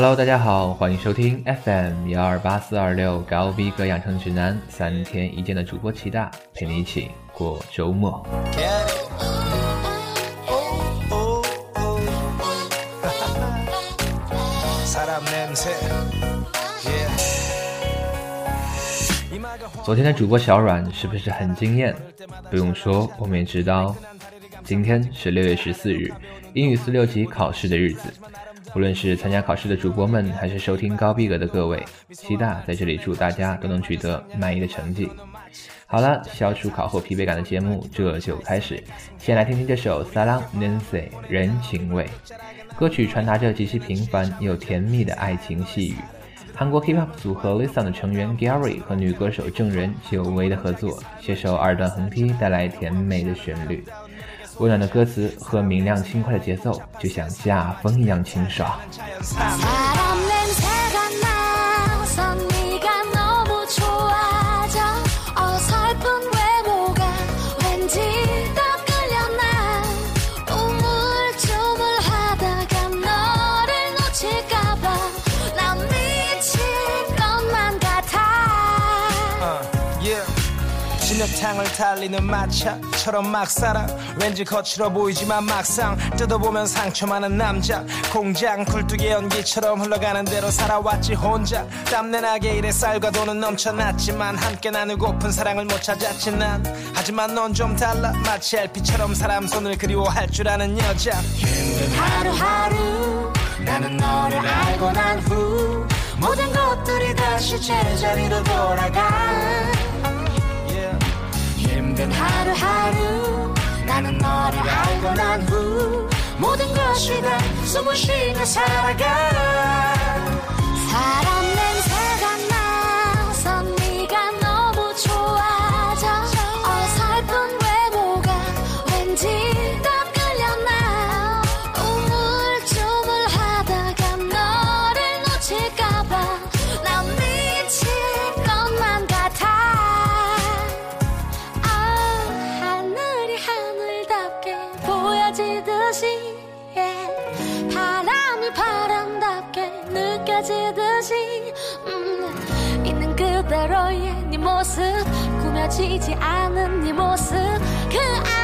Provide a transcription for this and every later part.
Hello，大家好，欢迎收听 FM 幺二八四二六高逼格养成指南，三天一见的主播齐大陪你一起过周末。昨天的主播小阮是不是很惊艳？不用说，我们也知道，今天是六月十四日，英语四六级考试的日子。无论是参加考试的主播们，还是收听高逼格的各位，西大在这里祝大家都能取得满意的成绩。好了，消除考后疲惫感的节目这就开始。先来听听这首《Salam Nancy》人情味，歌曲传达着极其平凡又甜蜜的爱情细语。韩国 K-pop 组合 Lisa 的成员 Gary 和女歌手郑仁久违的合作，携手二段横踢，带来甜美的旋律。温暖的歌词和明亮轻快的节奏，就像夏风一样清爽。 향을 달리는 마차처럼 막 살아. 왠지 거칠어 보이지만 막상 뜯어보면 상처 많은 남자. 공장 굴뚝의 연기처럼 흘러가는 대로 살아왔지 혼자. 땀내나게 일에 쌀과 돈은 넘쳐났지만 함께 나누고픈 사랑을 못 찾았지 난. 하지만 넌 좀 달라. 마치 LP처럼 사람 손을 그리워할 줄 아는 여자. 힘든 하루하루 나는 너를 알고 난 후 모든 것들이 다시 제자리로 돌아가 힘든 하루하루. 나는 너를 알고 난 후 모든 것이 다 숨을 쉬며 살아가. 사람 느껴지듯이 음, 있는 그대로의 네 모습 꾸며지지 않은 네 모습 그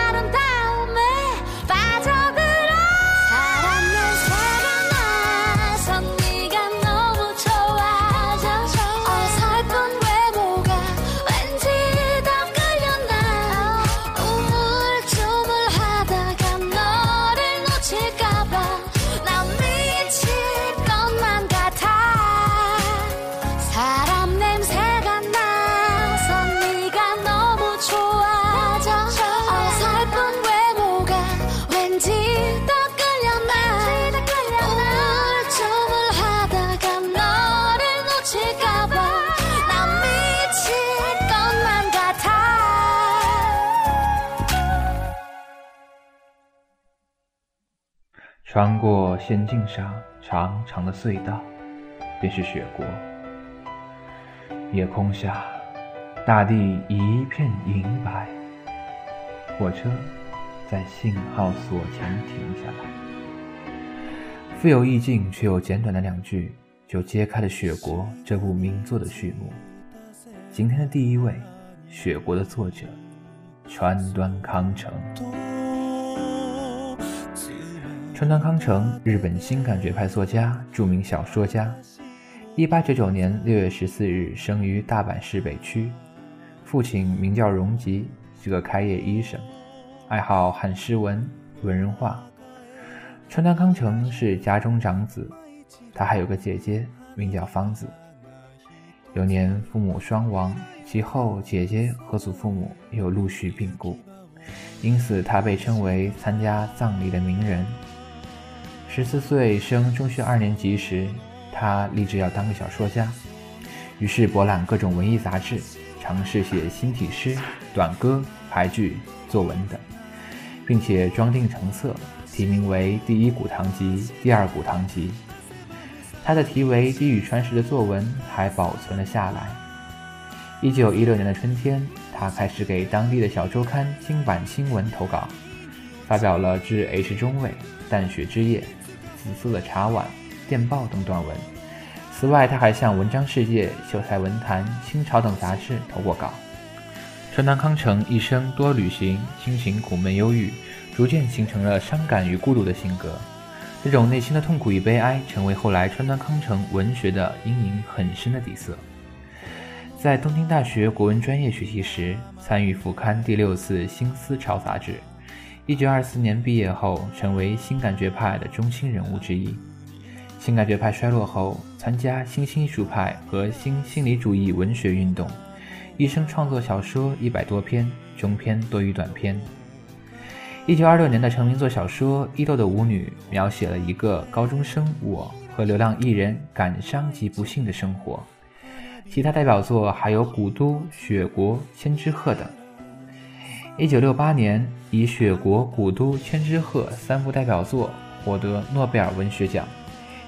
穿过仙境上长长的隧道，便是雪国。夜空下，大地一片银白。火车在信号锁前停下来，富有意境却又简短的两句，就揭开了《雪国》这部名作的序幕。今天的第一位，《雪国》的作者川端康成。川端康成，日本新感觉派作家、著名小说家。一八九九年六月十四日生于大阪市北区，父亲名叫荣吉，是个开业医生，爱好汉诗文、文人画。川端康成是家中长子，他还有个姐姐，名叫芳子。有年父母双亡，其后姐姐和祖父母又陆续病故，因此他被称为参加葬礼的名人。十四岁升中学二年级时，他立志要当个小说家，于是博览各种文艺杂志，尝试写新体诗、短歌、俳句、作文等，并且装订成册，题名为《第一古堂集》《第二古堂集》。他的题为《低语传世》的作文还保存了下来。一九一六年的春天，他开始给当地的小周刊《金版新闻》投稿，发表了《致 H 中尉》《淡雪之夜》《紫色的茶碗》《电报等短文。此外，他还向《文章世界》《秀才文坛》《新潮》等杂志投过稿。川端康成一生多旅行，心情苦闷忧郁，逐渐形成了伤感与孤独的性格。这种内心的痛苦与悲哀，成为后来川端康成文学的阴影很深的底色。在东京大学国文专业学习时，参与副刊第六次新思潮杂志。一九二四年毕业后，成为新感觉派的中心人物之一。新感觉派衰落后，参加新新艺术派和新心理主义文学运动。一生创作小说一百多篇，中篇多于短篇。一九二六年的成名作小说《伊豆的舞女》描写了一个高中生我和流浪艺人感伤及不幸的生活。其他代表作还有《古都》《雪国》《千之鹤》等。一九六八年，以《雪国》《古都》《千之鹤》三部代表作获得诺贝尔文学奖，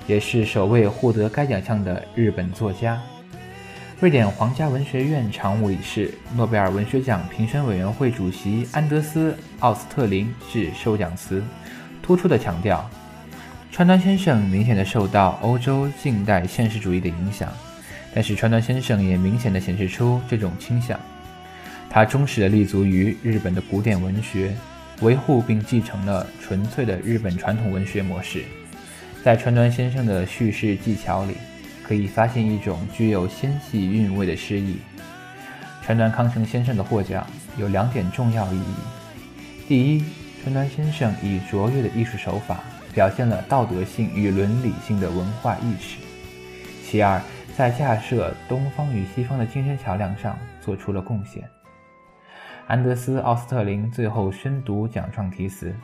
也是首位获得该奖项的日本作家。瑞典皇家文学院常务理事、诺贝尔文学奖评审委员会主席安德斯·奥斯特林致授奖词，突出地强调，川端先生明显地受到欧洲近代现实主义的影响，但是川端先生也明显地显示出这种倾向。他忠实地立足于日本的古典文学，维护并继承了纯粹的日本传统文学模式。在川端先生的叙事技巧里。可以发现一种具有纤细韵味的诗意。川端康成先生的获奖有两点重要意义：第一，川端先生以卓越的艺术手法表现了道德性与伦理性的文化意识；其二，在架设东方与西方的精神桥梁上做出了贡献。安德斯·奥斯特林最后宣读奖状题词：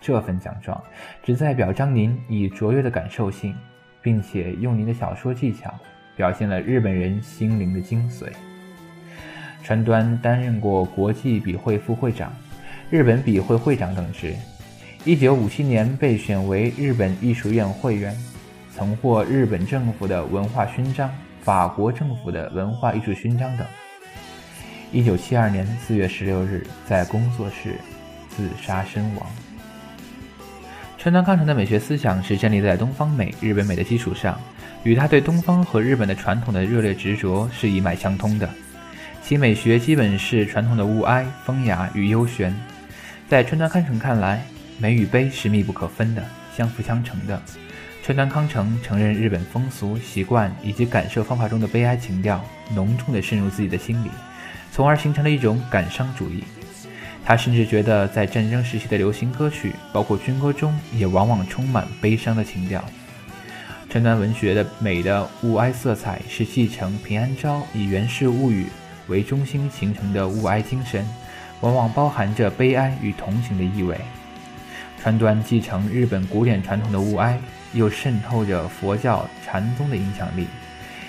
这份奖状旨在表彰您以卓越的感受性。并且用您的小说技巧表现了日本人心灵的精髓。川端担任过国际笔会副会长、日本笔会会长等职。一九五七年被选为日本艺术院会员，曾获日本政府的文化勋章、法国政府的文化艺术勋章等。一九七二年四月十六日，在工作室自杀身亡。川端康成的美学思想是建立在东方美、日本美的基础上，与他对东方和日本的传统的热烈执着是一脉相通的。其美学基本是传统的物哀、风雅与幽玄。在川端康成看来，美与悲是密不可分的、相辅相成的。川端康成承认日本风俗习惯以及感受方法中的悲哀情调浓重地渗入自己的心里，从而形成了一种感伤主义。他甚至觉得，在战争时期的流行歌曲，包括军歌中，也往往充满悲伤的情调。川端文学的美的物哀色彩，是继承平安昭以《源氏物语》为中心形成的物哀精神，往往包含着悲哀与同情的意味。川端继承日本古典传统的物哀，又渗透着佛教禅宗的影响力，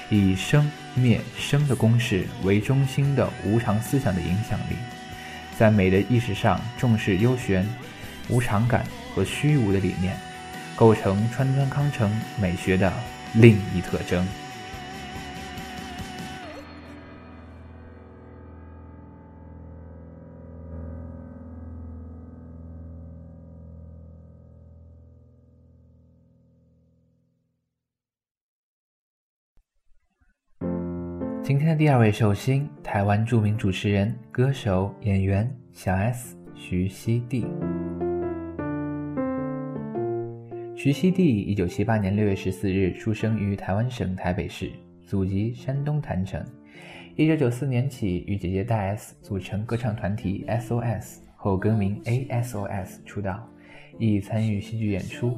以生灭生的公式为中心的无常思想的影响力。在美的意识上重视幽玄、无常感和虚无的理念，构成川端康成美学的另一特征。第二位寿星，台湾著名主持人、歌手、演员小 S 徐熙娣。徐熙娣，一九七八年六月十四日出生于台湾省台北市，祖籍山东郯城。一九九四年起与姐姐大 S 组成歌唱团体 SOS，后更名 ASOS 出道，亦参与戏剧演出。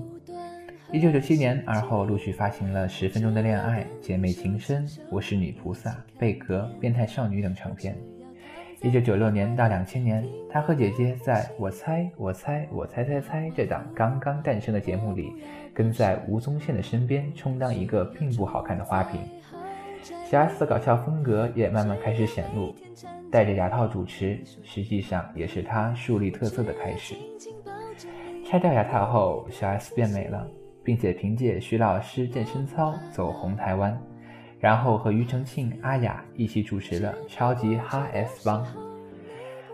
一九九七年，而后陆续发行了《十分钟的恋爱》《姐妹情深》《我是女菩萨》《贝壳》《变态少女》等唱片。一九九六年到两千年，她和姐姐在我猜我猜我猜猜猜这档刚刚诞生的节目里，跟在吴宗宪的身边，充当一个并不好看的花瓶。小 S 的搞笑风格也慢慢开始显露，戴着牙套主持，实际上也是她树立特色的开始。拆掉牙套后，小 S 变美了。并且凭借徐老师健身操走红台湾，然后和庾澄庆、阿雅一起主持了《超级哈 S 帮》。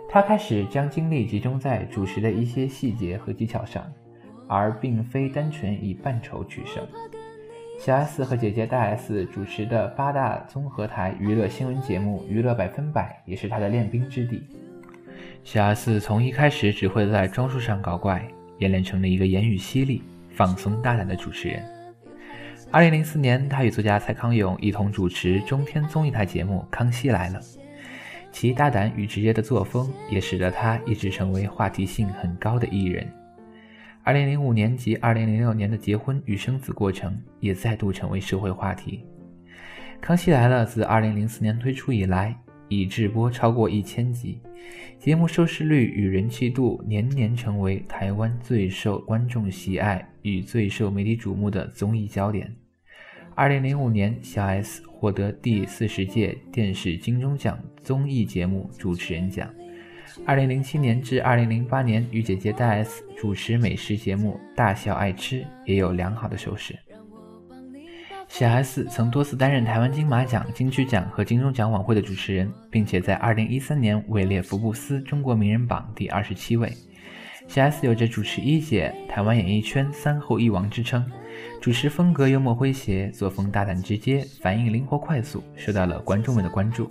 他开始将精力集中在主持的一些细节和技巧上，而并非单纯以扮丑取胜。小 S 和姐姐大 S 主持的八大综合台娱乐新闻节目《娱乐百分百》也是她的练兵之地。小 S 从一开始只会在装束上搞怪，演练成了一个言语犀利、放松大胆的主持人。二零零四年，他与作家蔡康永一同主持中天综艺台节目《康熙来了》，其大胆与直接的作风也使得他一直成为话题性很高的艺人。二零零五年及二零零六年的结婚与生子过程也再度成为社会话题。康熙来了自二零零四年推出以来，已制播超过一千集，节目收视率与人气度年年成为台湾最受观众喜爱与最受媒体瞩目的综艺焦点。二零零五年，小 S 获得第四十届电视金钟奖综艺节目主持人奖。二零零七年至二零零八年，与姐姐大 S 主持美食节目《大小爱吃》，也有良好的收视。小 S 曾多次担任台湾金马奖、金曲奖和金钟奖晚会的主持人，并且在二零一三年位列福布斯中国名人榜第二十七位。小 S 有着主持一姐、台湾演艺圈三后一王之称，主持风格幽默诙谐，作风大胆直接，反应灵活快速，受到了观众们的关注。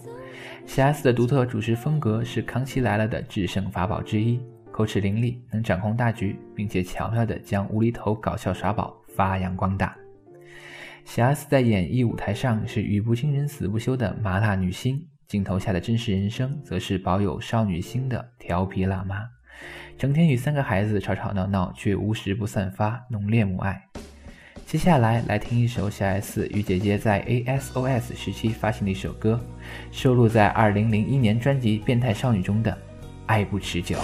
小 S 的独特主持风格是《康熙来了》的制胜法宝之一，口齿伶俐，能掌控大局，并且巧妙地将无厘头搞笑耍宝发扬光大。小 S 在演艺舞台上是语不惊人死不休的麻辣女星，镜头下的真实人生则是保有少女心的调皮辣妈，整天与三个孩子吵吵闹闹，却无时不散发浓烈母爱。接下来来听一首小 S 与姐姐在 ASOS 时期发行的一首歌，收录在2001年专辑《变态少女》中的《爱不持久》。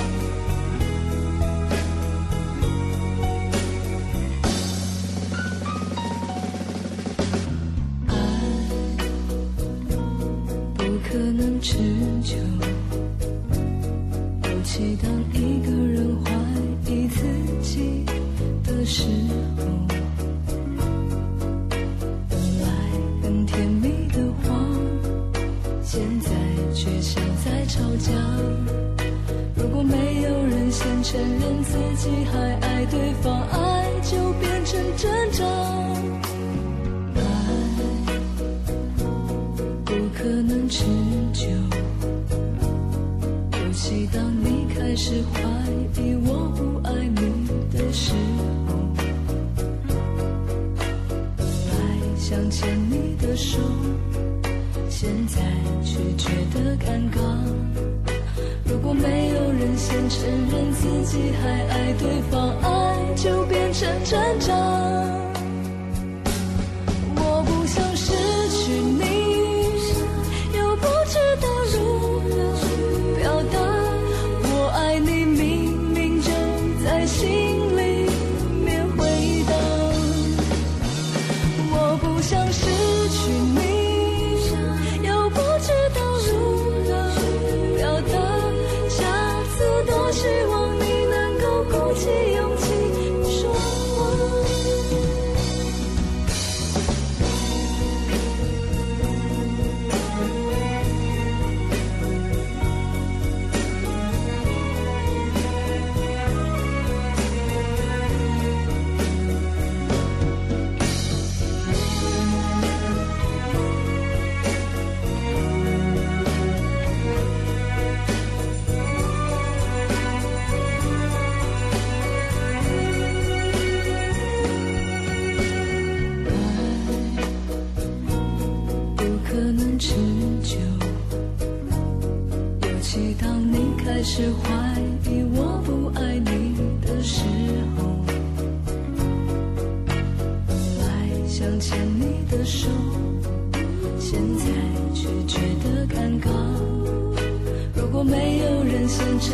可惜当你开始怀疑我不爱你的时候本来想牵你的手现在却觉得尴尬。如果没有人先承认自己还爱对方爱就变成挣扎。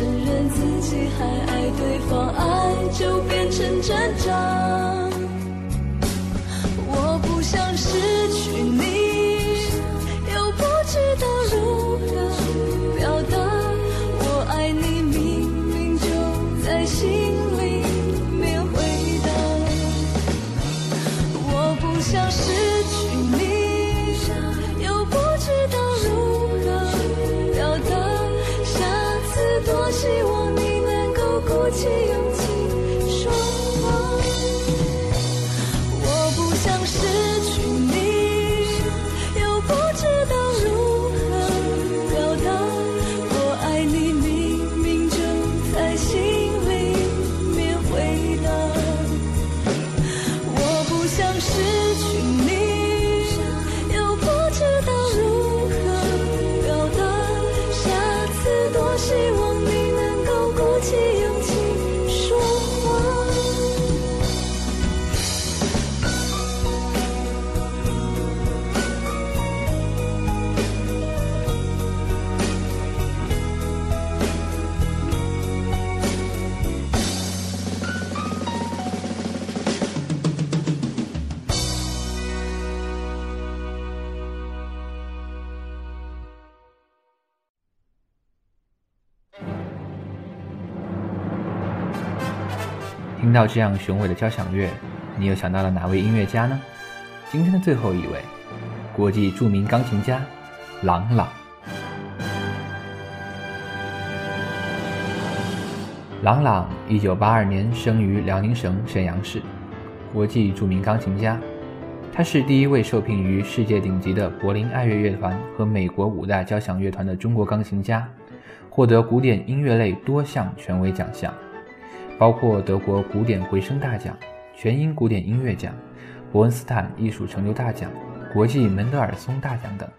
承认自己还爱心。听到这样雄伟的交响乐，你又想到了哪位音乐家呢？今天的最后一位，国际著名钢琴家郎朗。郎朗，一九八二年生于辽宁省沈阳市，国际著名钢琴家。他是第一位受聘于世界顶级的柏林爱乐乐团和美国五大交响乐团的中国钢琴家，获得古典音乐类多项权威奖项。包括德国古典回声大奖、全英古典音乐奖、伯恩斯坦艺术成就大奖、国际门德尔松大奖等，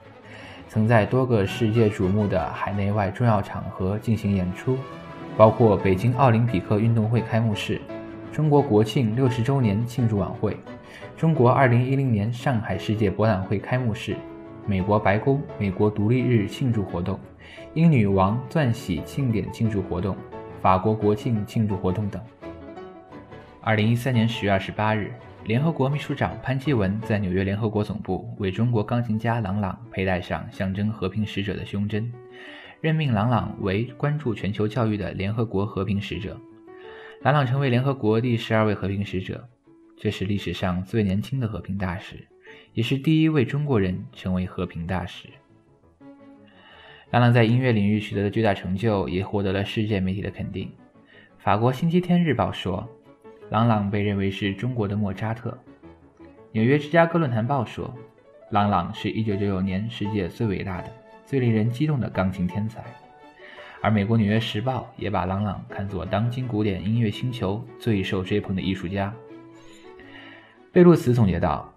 曾在多个世界瞩目的海内外重要场合进行演出，包括北京奥林匹克运动会开幕式、中国国庆六十周年庆祝晚会、中国二零一零年上海世界博览会开幕式、美国白宫美国独立日庆祝活动、英女王钻禧庆典庆祝活动。法国国庆庆祝活动等。二零一三年十月二十八日，联合国秘书长潘基文在纽约联合国总部为中国钢琴家郎朗佩戴上象征和平使者的胸针，任命郎朗为关注全球教育的联合国和平使者。郎朗成为联合国第十二位和平使者，这是历史上最年轻的和平大使，也是第一位中国人成为和平大使。郎朗在音乐领域取得的巨大成就，也获得了世界媒体的肯定。法国《星期天日报》说，郎朗被认为是中国的莫扎特。纽约《芝加哥论坛报》说，郎朗是一九九九年世界最伟大的、最令人激动的钢琴天才。而美国《纽约时报》也把郎朗看作当今古典音乐星球最受追捧的艺术家。贝洛茨总结道。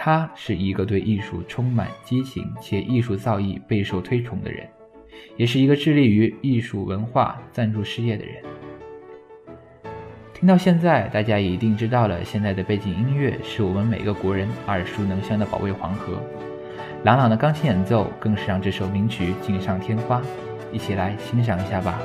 他是一个对艺术充满激情且艺术造诣备受推崇的人，也是一个致力于艺术文化赞助事业的人。听到现在，大家一定知道了，现在的背景音乐是我们每个国人耳熟能详的《保卫黄河》，朗朗的钢琴演奏更是让这首名曲锦上添花。一起来欣赏一下吧。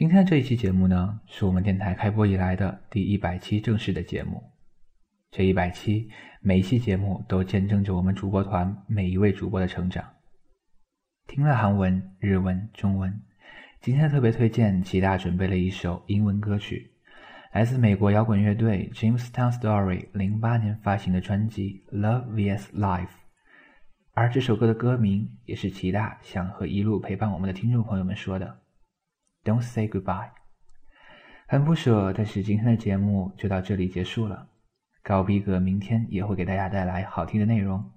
今天这一期节目呢，是我们电台开播以来的第一百期正式的节目。这一百期，每一期节目都见证着我们主播团每一位主播的成长。听了韩文、日文、中文，今天特别推荐齐大准备了一首英文歌曲，来自美国摇滚乐队 Jamestown Story 零八年发行的专辑《Love vs Life》，而这首歌的歌名也是齐大想和一路陪伴我们的听众朋友们说的。Don't say goodbye，很不舍，但是今天的节目就到这里结束了。高逼格明天也会给大家带来好听的内容，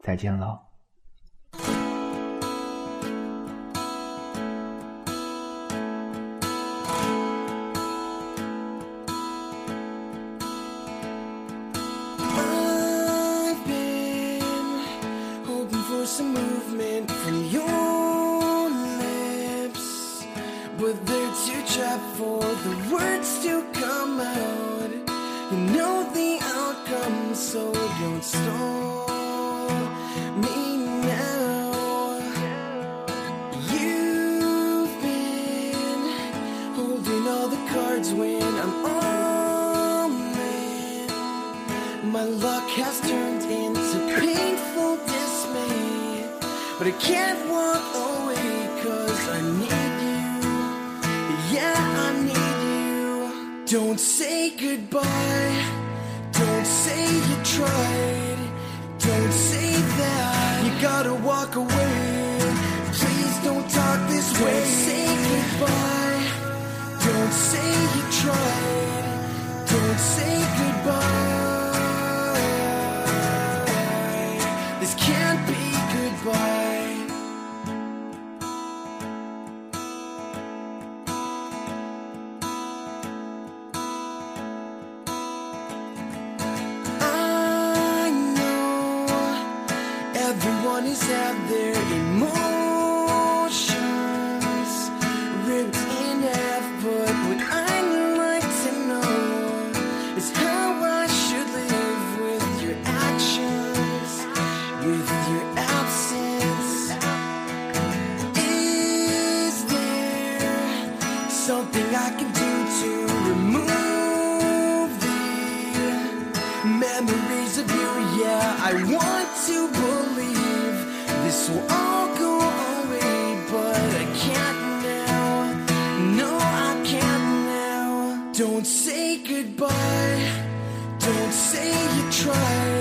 再见喽。Tried. Don't say that. You gotta walk away. Please don't talk this way. Don't say goodbye. Don't say you tried. Don't say goodbye. Something I can do to remove the memories of you? Yeah, I want to believe this will all go away, but I can't now. No, I can't now. Don't say goodbye. Don't say you tried.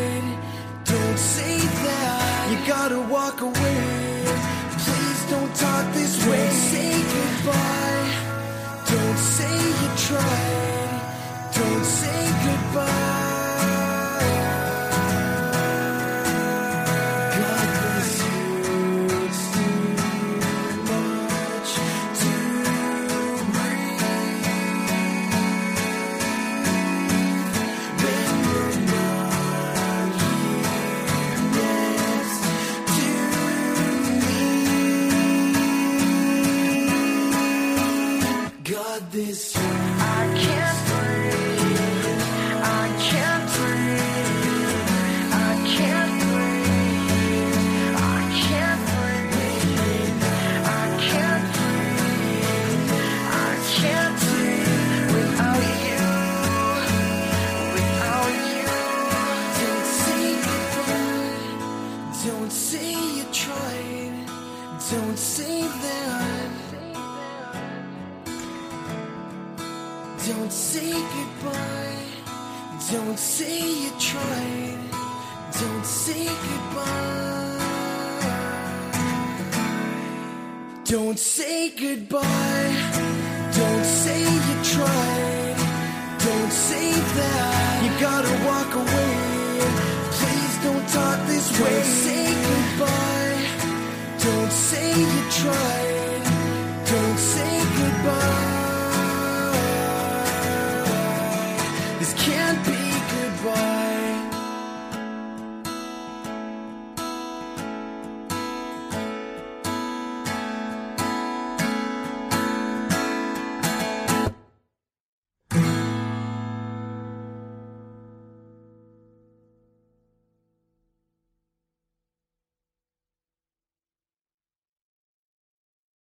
try. say goodbye. Don't say goodbye. Don't say you tried. Don't say that you gotta walk away. Please don't talk this don't way. Say goodbye. Don't say you tried. Don't say goodbye.